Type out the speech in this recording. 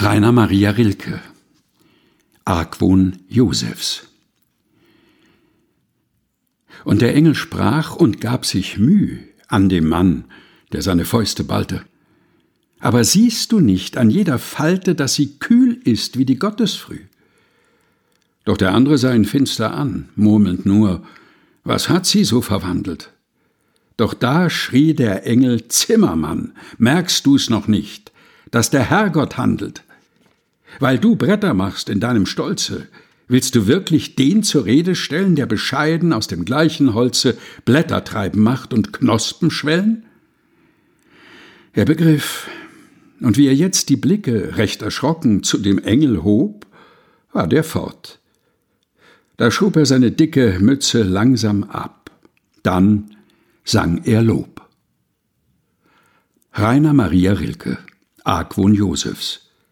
Rainer Maria Rilke Argwohn Josefs Und der Engel sprach und gab sich Müh an dem Mann, der seine Fäuste ballte. Aber siehst du nicht an jeder Falte, dass sie kühl ist wie die Gottesfrüh? Doch der andere sah ihn finster an, murmelnd nur, was hat sie so verwandelt? Doch da schrie der Engel Zimmermann, merkst du's noch nicht, dass der Herrgott handelt? Weil du Bretter machst in deinem Stolze, willst du wirklich den zur Rede stellen, der bescheiden aus dem gleichen Holze Blätter treiben macht und Knospen schwellen? Er begriff, und wie er jetzt die Blicke recht erschrocken zu dem Engel hob, war der fort. Da schob er seine dicke Mütze langsam ab, dann sang er Lob. Rainer Maria Rilke Argwohn Josefs